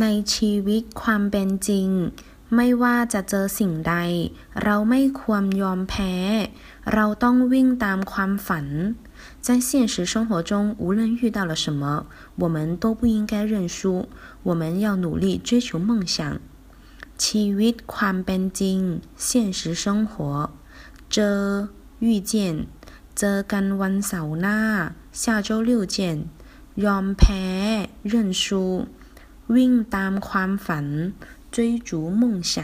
ในชีวิตความเป็นจริง ไม่ว่าจะเจอสิ่งใด เราไม่ควรยอมแพ้ เราต้องวิ่งตามความฝัน在现实生活中，无论遇到了什么，我们都不应该认输，我们要努力追求梦想。ชีวิตความเป็นจริง现实生活เจอ遇见เจอกันวันเสาร์หน้า下周六见ยอมแพ้认输 วิ่งตามความฝัน追逐梦想